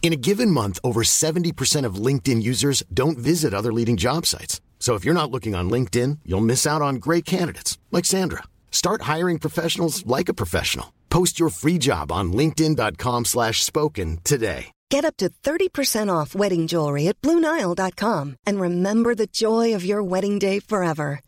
In a given month, over 70% of LinkedIn users don't visit other leading job sites. So if you're not looking on LinkedIn, you'll miss out on great candidates like Sandra. Start hiring professionals like a professional. Post your free job on linkedin.com/spoken today. Get up to 30% off wedding jewelry at BlueNile.com and remember the joy of your wedding day forever.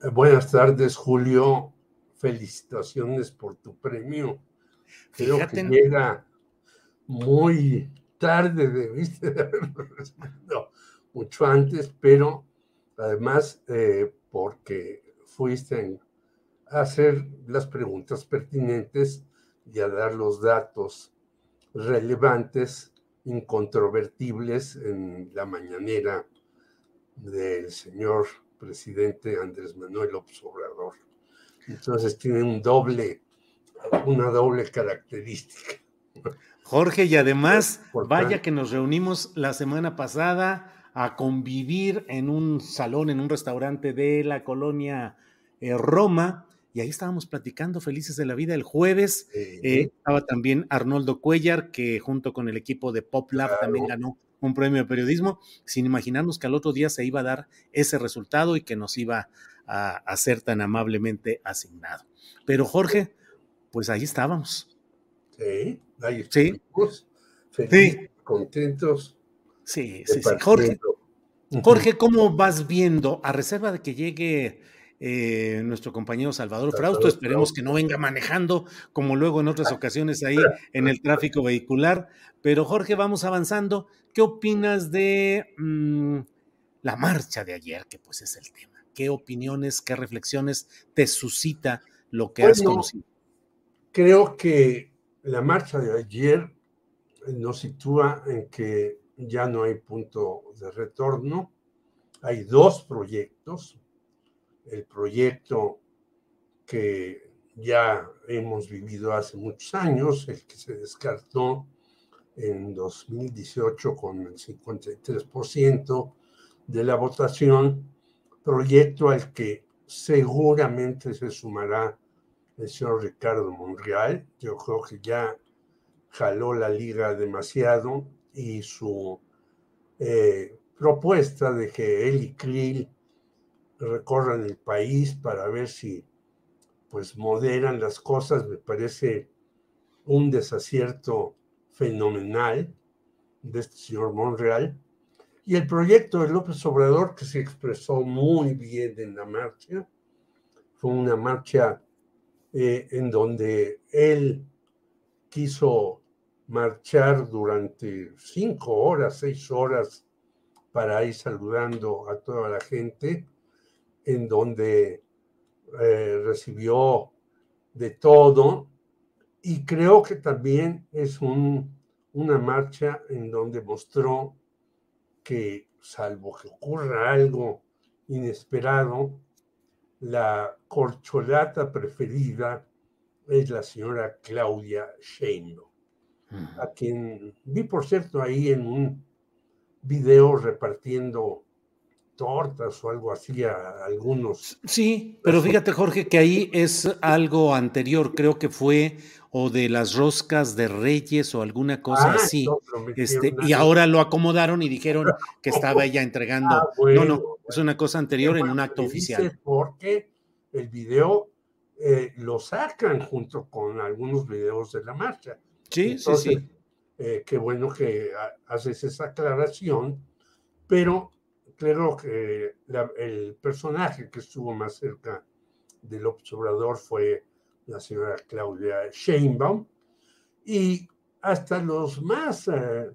Buenas tardes, Julio. Felicitaciones por tu premio. Creo Fíjate. que llega muy tarde, debiste de haberlo recibido mucho antes, pero además eh, porque fuiste a hacer las preguntas pertinentes y a dar los datos relevantes, incontrovertibles en la mañanera del señor presidente Andrés Manuel López Obrador. Entonces tiene un doble, una doble característica. Jorge, y además, vaya que nos reunimos la semana pasada a convivir en un salón, en un restaurante de la colonia eh, Roma, y ahí estábamos platicando felices de la vida el jueves. Eh, Eh, estaba también Arnoldo Cuellar, que junto con el equipo de Pop Lab Claro. también ganó un premio de periodismo, sin imaginarnos que al otro día se iba a dar ese resultado y que nos iba a, a ser tan amablemente asignado. Pero Jorge, pues ahí estábamos. sí, ahí Sí. estuvimos, felices, contentos. Sí, sí, sí. Jorge. Jorge, ¿cómo vas viendo, a reserva de que llegue eh, nuestro compañero Salvador Frausto, esperemos que no venga manejando como luego en otras ocasiones ahí en el tráfico vehicular, pero Jorge, vamos avanzando. ¿Qué opinas de mm, la marcha de ayer, que pues es el tema? ¿Qué opiniones, qué reflexiones te suscita lo que has conocido? Creo que la marcha de ayer nos sitúa en que ya no hay punto de retorno. Hay dos proyectos. El proyecto que ya hemos vivido hace muchos años, el que se descartó en 2018 con el 53% de la votación, proyecto al que seguramente se sumará el señor Ricardo Monreal. Yo creo que ya jaló la liga demasiado y su eh, propuesta de que él y Krill recorran el país para ver si pues moderan las cosas me parece un desacierto fenomenal de este señor Monreal. Y el proyecto de López Obrador que se expresó muy bien en la marcha fue una marcha eh, en donde él quiso marchar durante cinco horas, seis horas para ir saludando a toda la gente, en donde eh, recibió de todo. Y creo que también es un, una marcha en donde mostró que salvo que ocurra algo inesperado, la corcholata preferida es la señora Claudia Sheinbaum, a quien vi, por cierto, ahí en un video repartiendo tortas o algo así a algunos. Sí, pero fíjate, Jorge, que ahí es algo anterior, creo que fue o de las roscas de Reyes o alguna cosa Ah, así. no, Este, y ahora lo acomodaron y dijeron que estaba ella entregando. Ah, no, bueno, no, es una cosa anterior en un acto oficial. Porque el video eh, lo sacan junto con algunos videos de la marcha. Sí, Entonces, sí, sí. eh, qué bueno que ha- haces esa aclaración, pero creo que el personaje que estuvo más cerca del observador fue la señora Claudia Sheinbaum. Y hasta los más, eh,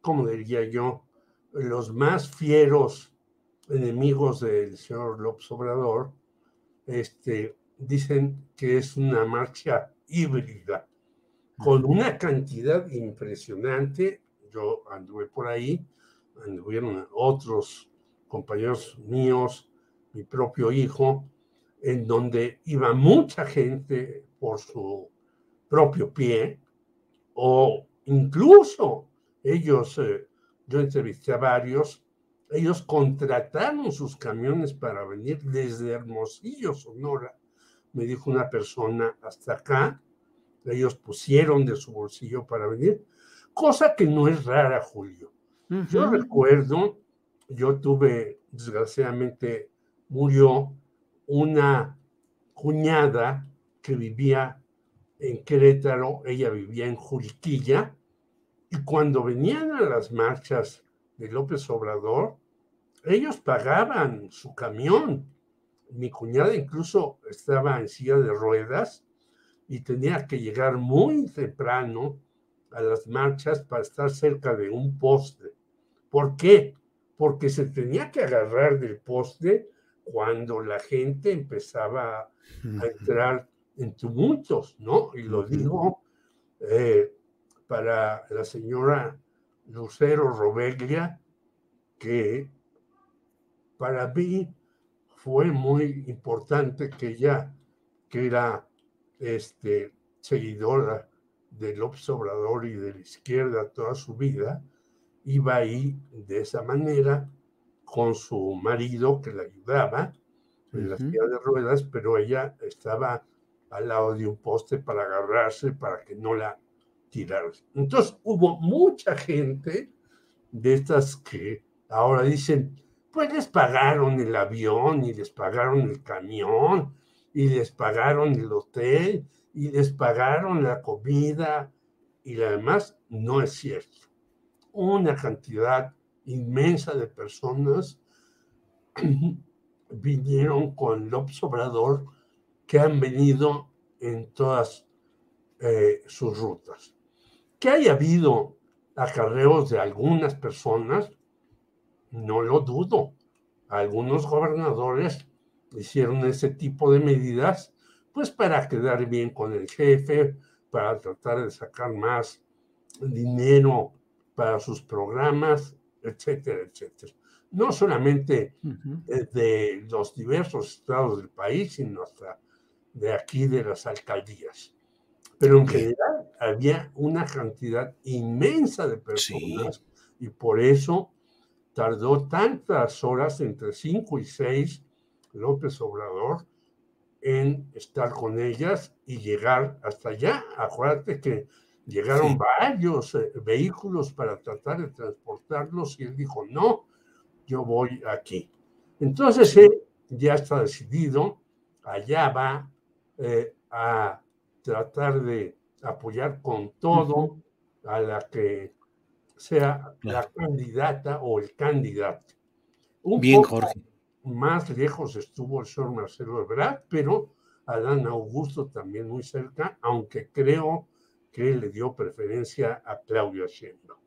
como diría yo, los más fieros enemigos del señor López Obrador, este, dicen que es una marcha híbrida, con una cantidad impresionante. Yo anduve por ahí, anduvieron otros compañeros míos, mi propio hijo, en donde iba mucha gente por su propio pie, o incluso ellos, eh, yo entrevisté a varios, ellos contrataron sus camiones para venir desde Hermosillo, Sonora, me dijo una persona, hasta acá, ellos pusieron de su bolsillo para venir, cosa que no es rara, Julio. Yo recuerdo, yo tuve, desgraciadamente, murió una cuñada que vivía en Querétaro, ella vivía en Juriquilla, y cuando venían a las marchas de López Obrador, ellos pagaban su camión. Mi cuñada incluso estaba en silla de ruedas y tenía que llegar muy temprano a las marchas para estar cerca de un poste. ¿Por qué? Porque se tenía que agarrar del poste cuando la gente empezaba a entrar en tumultos, ¿no? Y lo digo eh, para la señora Lucero Robeglia, que para mí fue muy importante que ella, que era este, seguidora del Obrador y de la izquierda toda su vida, iba ahí de esa manera con su marido que la ayudaba en la silla de ruedas, pero ella estaba al lado de un poste para agarrarse para que no la tiraran. Entonces hubo mucha gente de estas que ahora dicen, pues les pagaron el avión y les pagaron el camión y les pagaron el hotel y les pagaron la comida y además no es cierto. Una cantidad inmensa de personas vinieron con López Obrador que han venido en todas eh, sus rutas. Que haya habido acarreos de algunas personas, no lo dudo. Algunos gobernadores hicieron ese tipo de medidas, pues para quedar bien con el jefe, para tratar de sacar más dinero para sus programas, etcétera, etcétera. No solamente eh, de los diversos estados del país, sino hasta de aquí de las alcaldías. Pero en general había una cantidad inmensa de personas y por eso tardó tantas horas, entre cinco y seis, López Obrador, en estar con ellas y llegar hasta allá. Acuérdate que llegaron varios eh, vehículos para tratar de transportarlos y él dijo, no, yo voy aquí. Entonces él ya está decidido, allá va eh, a tratar de apoyar con todo a la que sea la candidata o el candidato. Un Bien, Jorge. Más lejos estuvo el señor Marcelo Ebrard, pero Adán Augusto también muy cerca, aunque creo que le dio preferencia a Claudia Sheinbaum.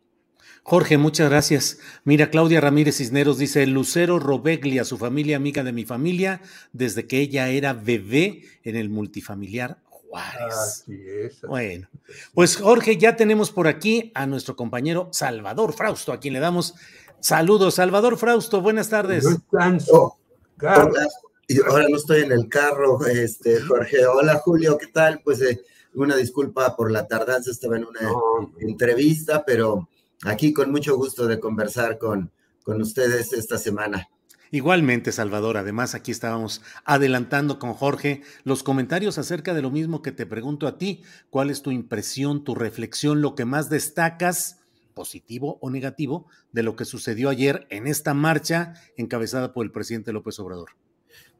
Jorge, muchas gracias. Mira, Claudia Ramírez Cisneros dice, Lucero Robeglia, su familia amiga de mi familia, desde que ella era bebé en el multifamiliar Juárez. Bueno, pues Jorge, ya tenemos por aquí a nuestro compañero Salvador Frausto, a quien le damos saludos. Salvador Frausto, buenas tardes. Oh, ahora no estoy en el carro, este, Jorge. Hola, Julio, ¿qué tal? Pues eh, una disculpa por la tardanza, estaba en una entrevista, pero aquí con mucho gusto de conversar con, con ustedes esta semana. Igualmente, Salvador, además aquí estábamos adelantando con Jorge los comentarios acerca de lo mismo que te pregunto a ti. ¿Cuál es tu impresión, tu reflexión, lo que más destacas, positivo o negativo, de lo que sucedió ayer en esta marcha encabezada por el presidente López Obrador?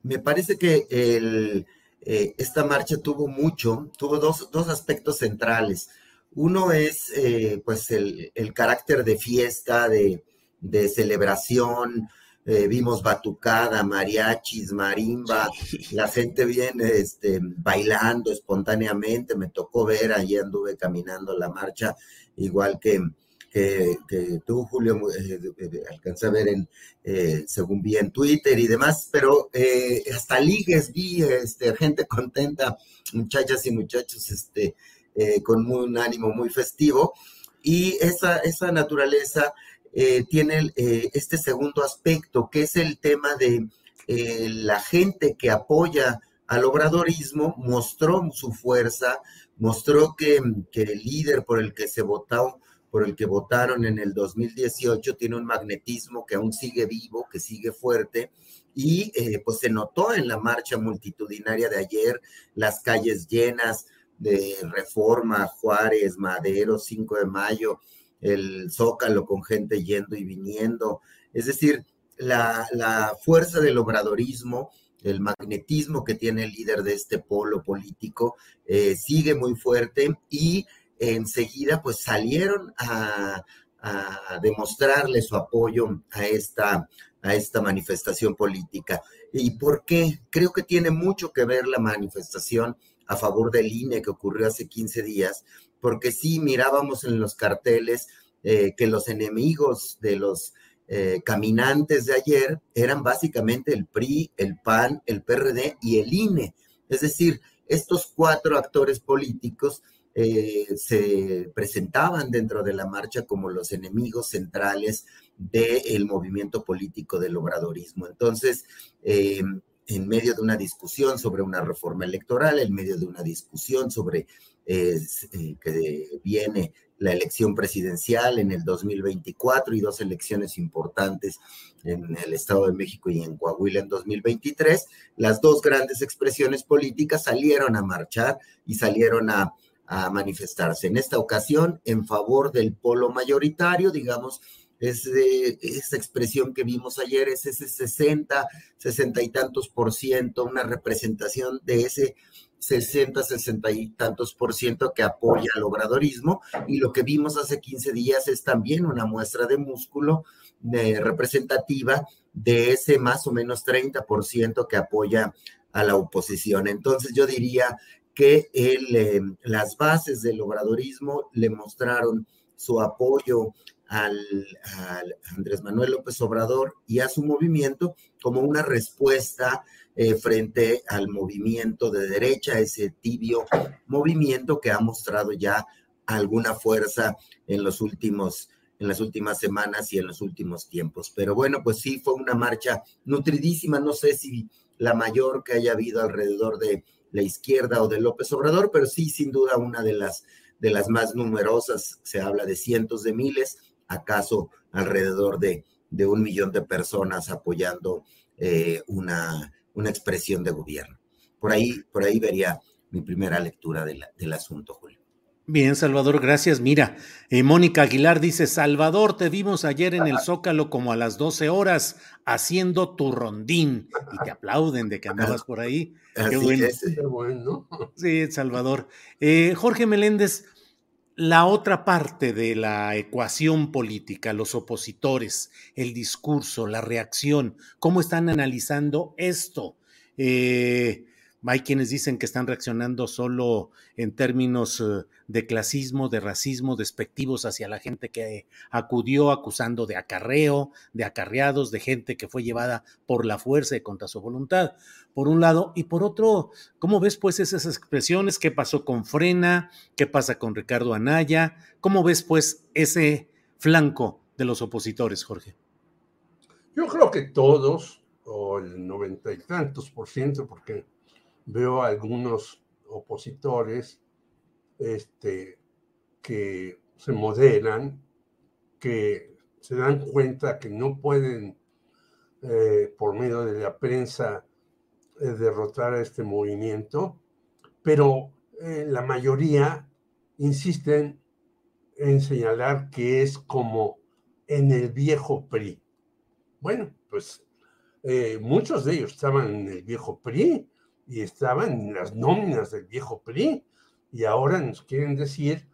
Me parece que el, eh, esta marcha tuvo mucho, tuvo dos, dos aspectos centrales. Uno es eh, pues el, carácter de fiesta, de, de celebración, eh, vimos batucada, mariachis, marimba, la gente viene este, bailando espontáneamente, me tocó ver, allí anduve caminando la marcha, igual que, que, tú, Julio, eh, alcancé a ver eh, según vi en Twitter y demás, pero hasta ligues vi este, gente contenta, muchachas y muchachos este, con un ánimo muy festivo, y esa, esa naturaleza eh, tiene eh, este segundo aspecto, que es el tema de eh, la gente que apoya al obradorismo, mostró su fuerza, mostró que, el líder por el que se votó, por el que votaron en el 2018, tiene un magnetismo que aún sigue vivo, que sigue fuerte, y pues se notó en la marcha multitudinaria de ayer, las calles llenas de Reforma, Juárez, Madero, 5 de Mayo, el zócalo con gente yendo y viniendo. Es decir, la, fuerza del obradorismo, el magnetismo que tiene el líder de este polo político eh, sigue muy fuerte y enseguida pues salieron a, demostrarle su apoyo a esta, a esta manifestación política. ¿Y por qué? Creo que tiene mucho que ver la manifestación a favor del INE que ocurrió hace 15 días, porque sí mirábamos en los carteles eh, que los enemigos de los eh, caminantes de ayer eran básicamente el PRI, el PAN, el PRD y el INE. Es decir, estos cuatro actores políticos eh, se presentaban dentro de la marcha como los enemigos centrales del movimiento político del obradorismo. Entonces, en medio de una discusión sobre una reforma electoral, en medio de una discusión sobre eh, eh, que viene la elección presidencial en el 2024 y dos elecciones importantes en el Estado de México y en Coahuila en 2023, las dos grandes expresiones políticas salieron a marchar y salieron a, a manifestarse. En esta ocasión, en favor del polo mayoritario, digamos, es esa expresión que vimos ayer, es ese 60, 60 y tantos por ciento, una representación de ese 60, 60 y tantos por ciento que apoya al obradorismo. Y lo que vimos hace 15 días es también una muestra de músculo representativa de ese más o menos 30 por ciento que apoya a la oposición. Entonces yo diría que eh, las bases del obradorismo le mostraron su apoyo al, Andrés Manuel López Obrador y a su movimiento como una respuesta eh, frente al movimiento de derecha, ese tibio movimiento que ha mostrado ya alguna fuerza en los últimos en las últimas semanas y en los últimos tiempos. Pero bueno, pues sí, fue una marcha nutridísima, no sé si la mayor que haya habido alrededor de la izquierda o de López Obrador, pero sí, sin duda, una de las, de las más numerosas, se habla de cientos de miles, acaso alrededor de, un millón de personas apoyando eh, una, una, expresión de gobierno. Por ahí, por ahí vería mi primera lectura del asunto, Julio. Bien, Salvador, gracias. Mira, eh, Mónica Aguilar dice, Salvador, te vimos ayer en el Zócalo como a las 12 horas haciendo tu rondín y te aplauden de que andabas por ahí. Qué bueno. Sí, Salvador. Eh, Jorge Meléndez, la otra parte de la ecuación política, los opositores, el discurso, la reacción, cómo están analizando esto. Eh, hay quienes dicen que están reaccionando solo en términos eh, de clasismo, de racismo, despectivos hacia la gente que acudió acusando de acarreo, de acarreados, de gente que fue llevada por la fuerza y contra su voluntad, por un lado. Y por otro, ¿cómo ves pues esas expresiones? ¿Qué pasó con Frena? ¿Qué pasa con Ricardo Anaya? ¿Cómo ves pues ese flanco de los opositores, Jorge? Yo creo que todos, o el noventa y tantos por ciento, porque veo algunos opositores este, que se moderan, que se dan cuenta que no pueden, eh, por medio de la prensa, eh, derrotar a este movimiento, pero eh, la mayoría insisten en señalar que es como en el viejo PRI. Bueno, pues muchos de ellos estaban en el viejo PRI, y estaban en las nóminas del viejo PRI. Y ahora nos quieren decir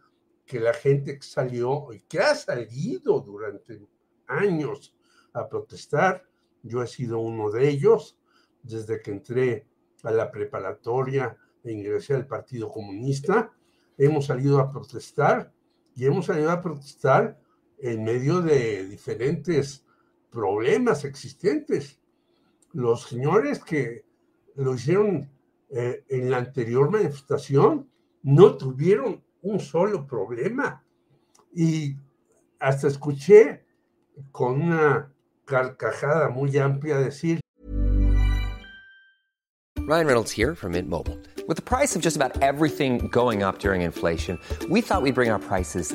que la gente que salió y que ha salido durante años a protestar. Yo he sido uno de ellos desde que entré a la preparatoria e ingresé al Partido Comunista. Hemos salido a protestar y hemos salido a protestar en medio de diferentes problemas existentes. Los señores que lo hicieron eh, en la anterior manifestación no tuvieron un solo problema. Y hasta escuché con una carcajada muy amplia decir. Ryan Reynolds here from Mint Mobile. With the price of just about everything going up during inflation, we thought we'd bring our prices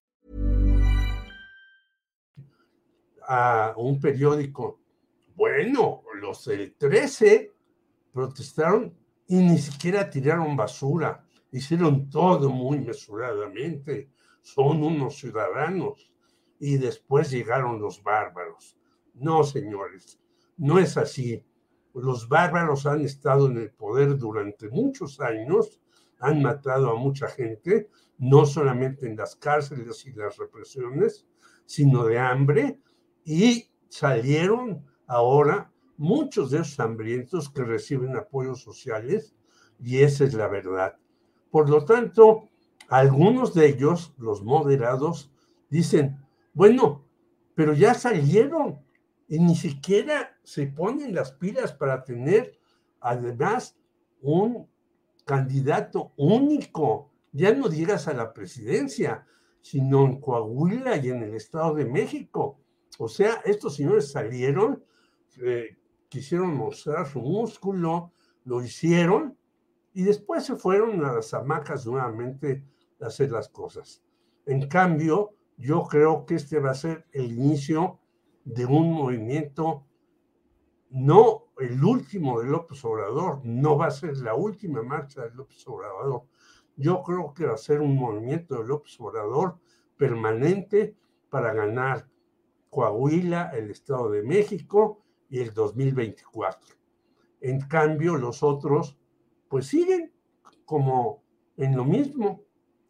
A un periódico. Bueno, los del 13 protestaron y ni siquiera tiraron basura. Hicieron todo muy mesuradamente. Son unos ciudadanos. Y después llegaron los bárbaros. No, señores, no es así. Los bárbaros han estado en el poder durante muchos años, han matado a mucha gente, no solamente en las cárceles y las represiones, sino de hambre, y salieron ahora muchos de esos hambrientos que reciben apoyos sociales, y esa es la verdad. Por lo tanto, algunos de ellos, los moderados, dicen, bueno, pero ya salieron y ni siquiera se ponen las pilas para tener además un candidato único, ya no digas a la presidencia, sino en Coahuila y en el Estado de México. O sea, estos señores salieron, eh, quisieron mostrar su músculo, lo hicieron y después se fueron a las hamacas nuevamente a hacer las cosas. En cambio, yo creo que este va a ser el inicio de un movimiento, no el último de López Obrador, no va a ser la última marcha de López Obrador. Yo creo que va a ser un movimiento de López Obrador permanente para ganar Coahuila, el Estado de México y el 2024. En cambio, los otros, pues siguen como en lo mismo.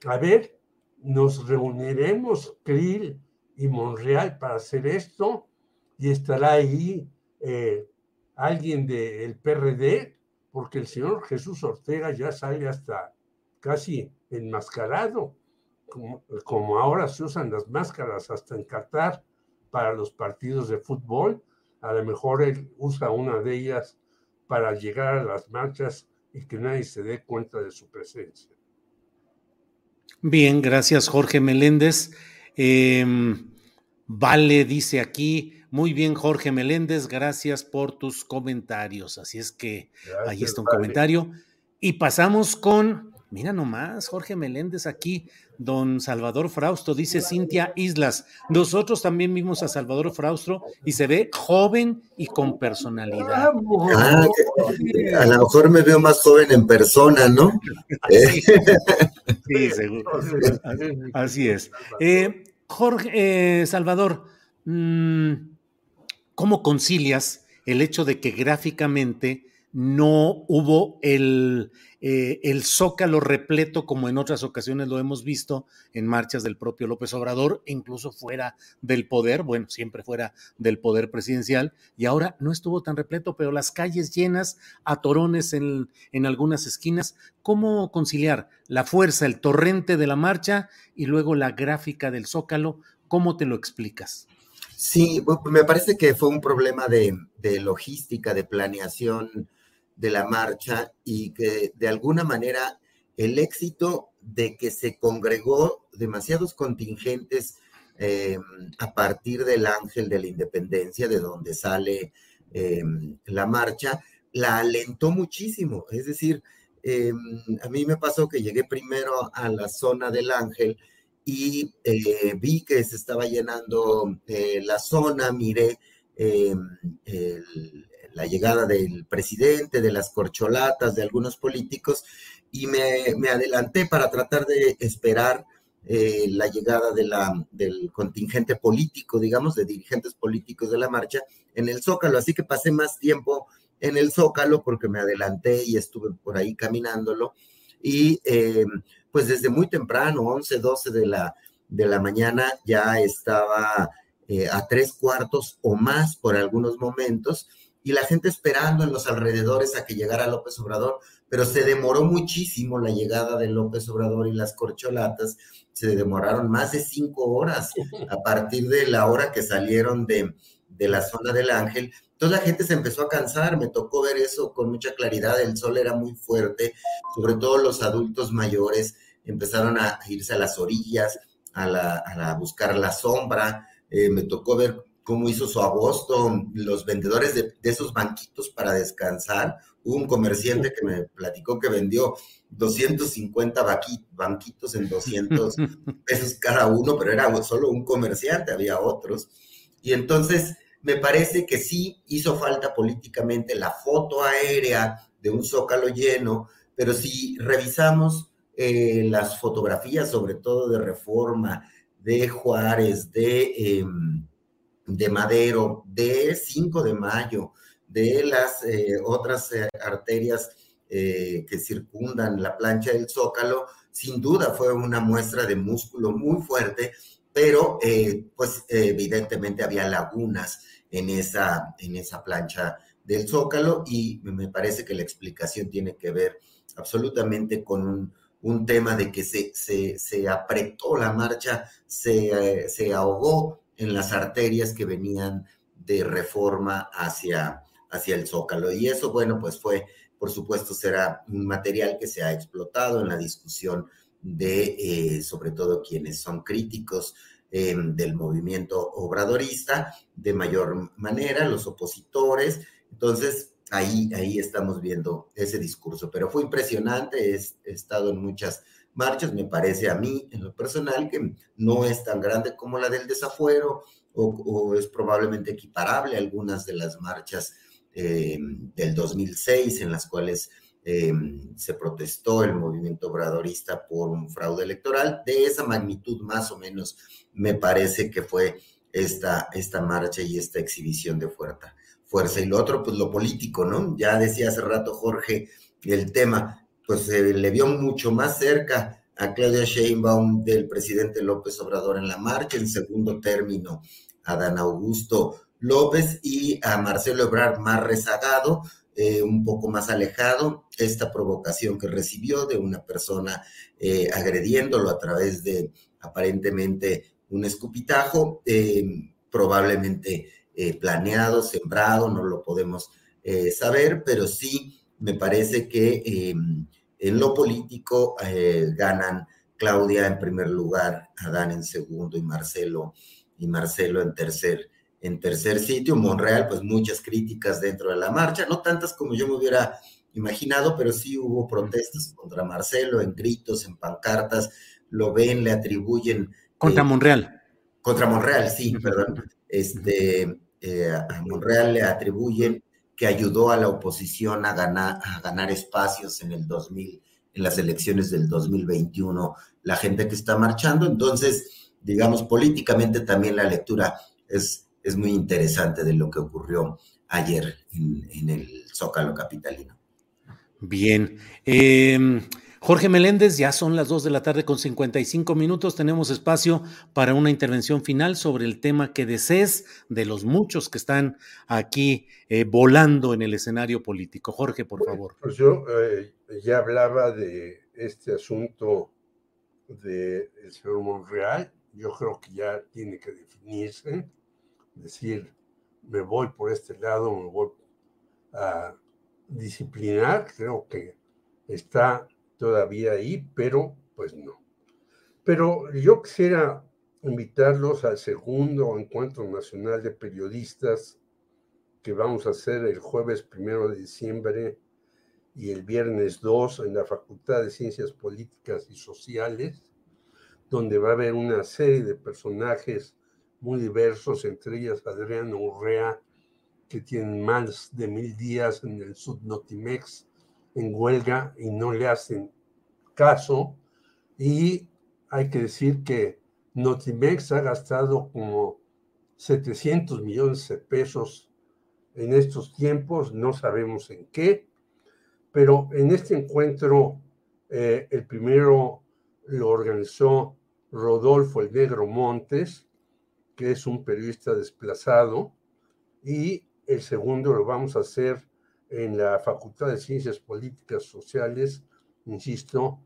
A ver, nos reuniremos, Krill, y Monreal para hacer esto y estará ahí eh, alguien del PRD, porque el señor Jesús Ortega ya sale hasta casi enmascarado, como, como ahora se usan las máscaras hasta en Qatar para los partidos de fútbol, a lo mejor él usa una de ellas para llegar a las marchas y que nadie se dé cuenta de su presencia. Bien, gracias Jorge Meléndez. Eh, Vale dice aquí, muy bien Jorge Meléndez, gracias por tus comentarios. Así es que ahí está un comentario. Y pasamos con, mira nomás, Jorge Meléndez aquí, don Salvador Frausto, dice Cintia Islas. Nosotros también vimos a Salvador Frausto y se ve joven y con personalidad. Ah, a lo mejor me veo más joven en persona, ¿no? sí, seguro. Así es. Eh, Jorge, eh, Salvador, mm, ¿cómo concilias el hecho de que gráficamente no hubo el, eh, el, zócalo repleto como en otras ocasiones lo hemos visto en marchas del propio López Obrador, incluso fuera del poder, bueno, siempre fuera del poder presidencial, y ahora no estuvo tan repleto, pero las calles llenas, atorones en, en algunas esquinas. ¿Cómo conciliar la fuerza, el torrente de la marcha y luego la gráfica del zócalo? ¿Cómo te lo explicas? Sí, me parece que fue un problema de, de logística, de planeación de la marcha y que de alguna manera el éxito de que se congregó demasiados contingentes eh, a partir del Ángel de la Independencia, de donde sale eh, la marcha, la alentó muchísimo. Es decir, eh, a mí me pasó que llegué primero a la zona del Ángel y vi que se estaba llenando la zona, miré la llegada del presidente, de las corcholatas, de algunos políticos, y me, adelanté para tratar de esperar eh, la llegada del contingente político, digamos, de dirigentes políticos de la marcha en el Zócalo. Así que pasé más tiempo en el Zócalo porque me adelanté y estuve por ahí caminándolo. Y eh, pues desde muy temprano, 11, 12 de la, de la mañana, ya estaba eh, a tres cuartos o más por algunos momentos y la gente esperando en los alrededores a que llegara López Obrador, pero se demoró muchísimo la llegada de López Obrador y las corcholatas, se demoraron más de cinco horas a partir de la hora que salieron de, de la zona del Ángel. Entonces la gente se empezó a cansar, me tocó ver eso con mucha claridad, el sol era muy fuerte, sobre todo los adultos mayores empezaron a irse a las orillas, a, la, a buscar la sombra, eh, me tocó ver cómo hizo su agosto, los vendedores de, esos banquitos para descansar. Hubo un comerciante que me platicó que vendió 250 banquitos en 200 pesos cada uno, pero era solo un comerciante, había otros. Y entonces me parece que sí hizo falta políticamente la foto aérea de un zócalo lleno, pero si revisamos eh, las fotografías, sobre todo de Reforma, de Juárez, de... Em, de Madero, de 5 de mayo, de las eh, otras eh, arterias eh, que circundan la plancha del Zócalo, sin duda fue una muestra de músculo muy fuerte, pero pues evidentemente había lagunas en esa, en esa plancha del Zócalo y me parece que la explicación tiene que ver absolutamente con un, tema de que se, se, apretó la marcha, se, se ahogó en las arterias que venían de reforma hacia, hacia el zócalo. Y eso, bueno, pues fue, por supuesto, será un material que se ha explotado en la discusión de, eh, sobre todo, quienes son críticos eh, del movimiento obradorista de mayor manera, los opositores. Entonces, ahí, ahí estamos viendo ese discurso. Pero fue impresionante, he estado en muchas marchas, me parece a mí, en lo personal, que no es tan grande como la del desafuero o, es probablemente equiparable a algunas de las marchas eh, del 2006 en las cuales eh, se protestó el movimiento obradorista por un fraude electoral. De esa magnitud más o menos me parece que fue esta, esta marcha y esta exhibición de fuerza. fuerza. Y lo otro, pues lo político, ¿no? Ya decía hace rato Jorge el tema, pues se le vio mucho más cerca a Claudia Sheinbaum del presidente López Obrador en la marcha, en segundo término a Dan Augusto López y a Marcelo Ebrard más rezagado, eh, un poco más alejado, esta provocación que recibió de una persona eh, agrediéndolo a través de aparentemente un escupitajo, eh, probablemente planeado, sembrado, no lo podemos saber, pero sí me parece que en lo político eh, ganan Claudia en primer lugar, Adán en segundo y Marcelo y Marcelo en tercer en tercer sitio. Monreal, pues muchas críticas dentro de la marcha, no tantas como yo me hubiera imaginado, pero sí hubo protestas contra Marcelo en gritos, en pancartas, lo ven, le atribuyen. Contra eh, Monreal. Contra Monreal, sí, perdón. Este, eh, a Monreal le atribuyen que ayudó a la oposición a ganar, a ganar espacios en el 2000, en las elecciones del 2021, la gente que está marchando. Entonces, digamos, políticamente también la lectura es, es muy interesante de lo que ocurrió ayer en, el Zócalo Capitalino. Bien. Eh, Jorge Meléndez, ya son las 2 de la tarde con 55 minutos. Tenemos espacio para una intervención final sobre el tema que desees de los muchos que están aquí eh, volando en el escenario político. Jorge, por favor. Pues yo eh, ya hablaba de este asunto del señor Monreal. Yo creo que ya tiene que definirse, decir, me voy por este lado, me voy a disciplinar, creo que está todavía ahí, pero pues no. Pero yo quisiera invitarlos al segundo encuentro nacional de periodistas que vamos a hacer el jueves primero de diciembre y el viernes 2 en la Facultad de Ciencias Políticas y Sociales, donde va a haber una serie de personajes muy diversos, entre ellas Adriano Urrea, que tienen más de mil días en el Subnotimex en huelga y no le hacen caso. Y hay que decir que Notimex ha gastado como 700 millones de pesos en estos tiempos, no sabemos en qué, pero en este encuentro, eh, el primero lo organizó Rodolfo El Negro Montes, que es un periodista desplazado, y el segundo lo vamos a hacer en la Facultad de Ciencias Políticas Sociales, insisto,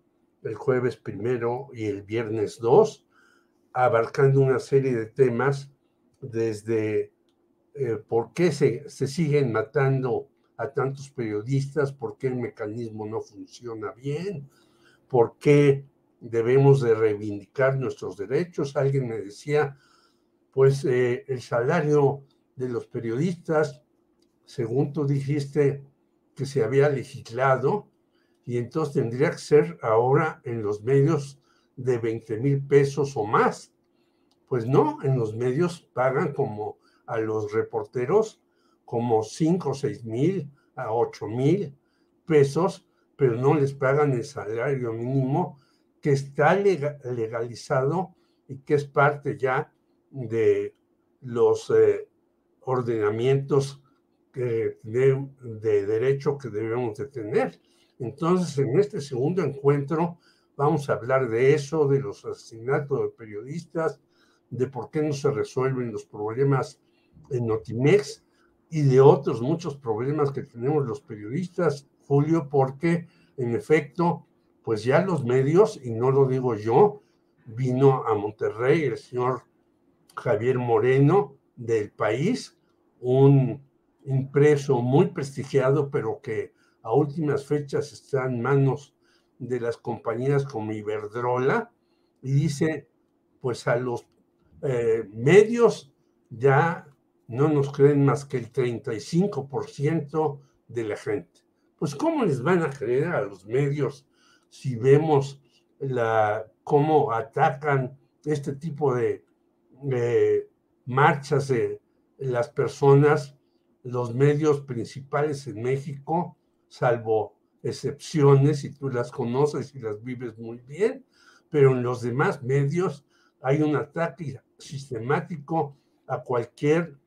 el jueves primero y el viernes dos, abarcando una serie de temas desde eh, por qué se, se siguen matando a tantos periodistas, por qué el mecanismo no funciona bien, por qué debemos de reivindicar nuestros derechos. Alguien me decía, pues eh, el salario de los periodistas, según tú dijiste que se había legislado, y entonces tendría que ser ahora en los medios de 20 mil pesos o más. Pues no, en los medios pagan como a los reporteros como 5 o 6 mil a 8 mil pesos, pero no les pagan el salario mínimo que está legalizado y que es parte ya de los eh, ordenamientos de, de derecho que debemos de tener. Entonces, en este segundo encuentro vamos a hablar de eso, de los asesinatos de periodistas, de por qué no se resuelven los problemas en Notimex y de otros muchos problemas que tenemos los periodistas, Julio, porque en efecto, pues ya los medios, y no lo digo yo, vino a Monterrey el señor Javier Moreno del país, un impreso muy prestigiado, pero que a últimas fechas está en manos de las compañías como Iberdrola, y dice, pues a los eh, medios ya no nos creen más que el 35% de la gente. Pues ¿cómo les van a creer a los medios si vemos la, cómo atacan este tipo de, marchas de las personas, los medios principales en México, salvo excepciones, y tú las conoces y las vives muy bien, pero en los demás medios hay un ataque sistemático a cualquier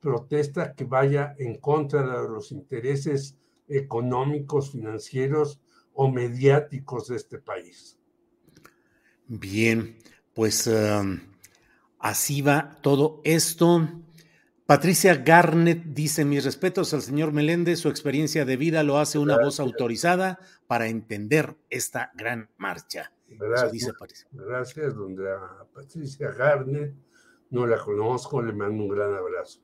protesta que vaya en contra de los intereses económicos, financieros o mediáticos de este país. Bien, pues um, así va todo esto. Patricia Garnett dice, mis respetos al señor Meléndez, su experiencia de vida lo hace una voz autorizada para entender esta gran marcha. Gracias, dice Gracias, Patricia Garnett, no la conozco, le mando un gran abrazo.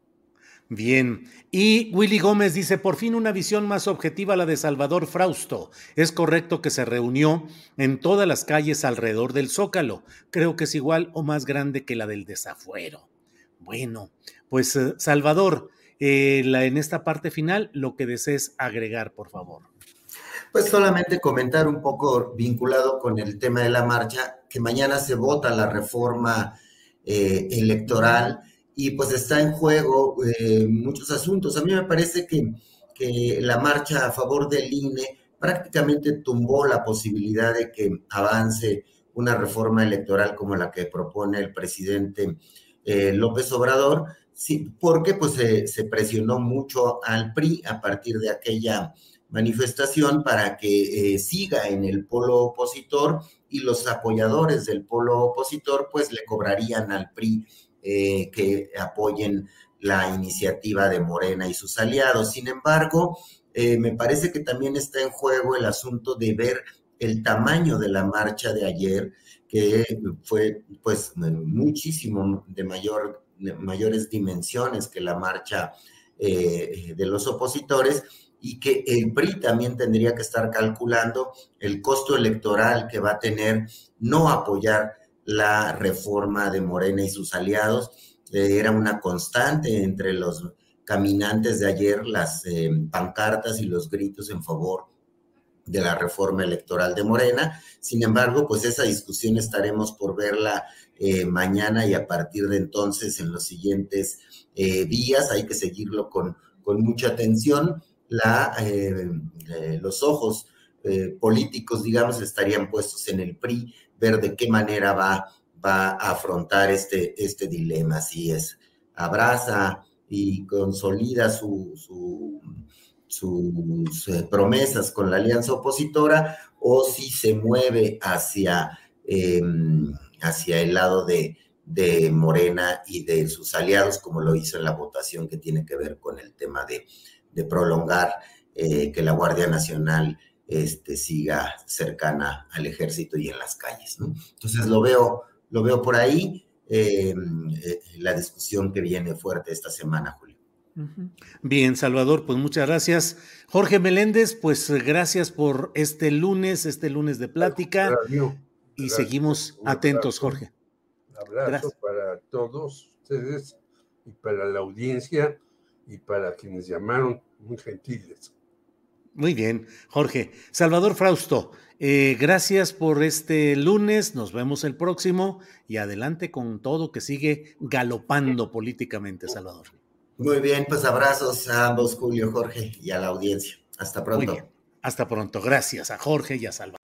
Bien. Y Willy Gómez dice, por fin una visión más objetiva la de Salvador Frausto. Es correcto que se reunió en todas las calles alrededor del Zócalo. Creo que es igual o más grande que la del desafuero. Bueno, pues eh, Salvador, eh, en esta parte final, lo que desees agregar, por favor. Pues solamente comentar un poco vinculado con el tema de la marcha, que mañana se vota la reforma eh, electoral y pues está en juego muchos asuntos. A mí me parece que, que la marcha a favor del INE prácticamente tumbó la posibilidad de que avance una reforma electoral como la que propone el presidente eh, López Obrador, sí, porque pues se presionó mucho al PRI a partir de aquella manifestación para que eh, siga en el polo opositor y los apoyadores del polo opositor pues le cobrarían al PRI eh, que apoyen la iniciativa de Morena y sus aliados. Sin embargo, me parece que también está en juego el asunto de ver el tamaño de la marcha de ayer, que fue pues muchísimo de, mayor, mayores dimensiones que la marcha eh, de los opositores, y que el PRI también tendría que estar calculando el costo electoral que va a tener no apoyar la reforma de Morena y sus aliados. Eh, era una constante entre los caminantes de ayer las eh, pancartas y los gritos en favor de la reforma electoral de Morena. Sin embargo, pues esa discusión estaremos por verla eh, mañana y a partir de entonces en los siguientes días. Hay que seguirlo con, con mucha atención la, eh, eh, los ojos eh, políticos, digamos, estarían puestos en el PRI, ver de qué manera va, va a afrontar este, este dilema, si es abraza y consolida su, sus promesas con la alianza opositora o si se mueve hacia, em, hacia el lado de, de Morena y de sus aliados, como lo hizo en la votación que tiene que ver con el tema de de prolongar eh, que la Guardia Nacional este, siga cercana al ejército y en las calles. Entonces lo veo, lo veo por ahí, eh, eh, la discusión que viene fuerte esta semana, Julio. Bien, Salvador, pues muchas gracias. Jorge Meléndez, pues gracias por este lunes, este lunes de plática. Y seguimos atentos, Jorge. Un abrazo para todos ustedes y para la audiencia y para quienes llamaron muy gentiles. Muy bien, Jorge. Salvador Frausto, eh, gracias por este lunes, nos vemos el próximo y adelante con todo que sigue galopando políticamente, Salvador. Muy bien, pues abrazos a ambos, Julio, Jorge y a la audiencia. Hasta pronto. Hasta pronto. Gracias a Jorge y a Salvador.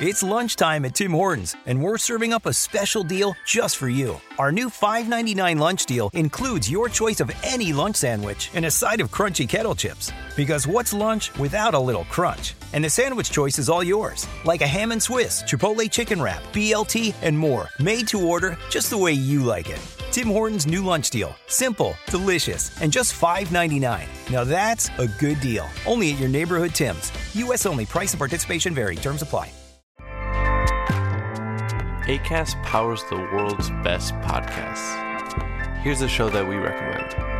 It's lunchtime at Tim Hortons, and we're serving up a special deal just for you. Our new $5.99 lunch deal includes your choice of any lunch sandwich and a side of crunchy kettle chips. Because what's lunch without a little crunch? And the sandwich choice is all yours, like a ham and Swiss, Chipotle chicken wrap, BLT, and more, made to order just the way you like it. Tim Hortons' new lunch deal. Simple, delicious, and just $5.99. Now that's a good deal. Only at your neighborhood Tim's. U.S. only. Price and participation vary. Terms apply. ACAST powers the world's best podcasts. Here's a show that we recommend.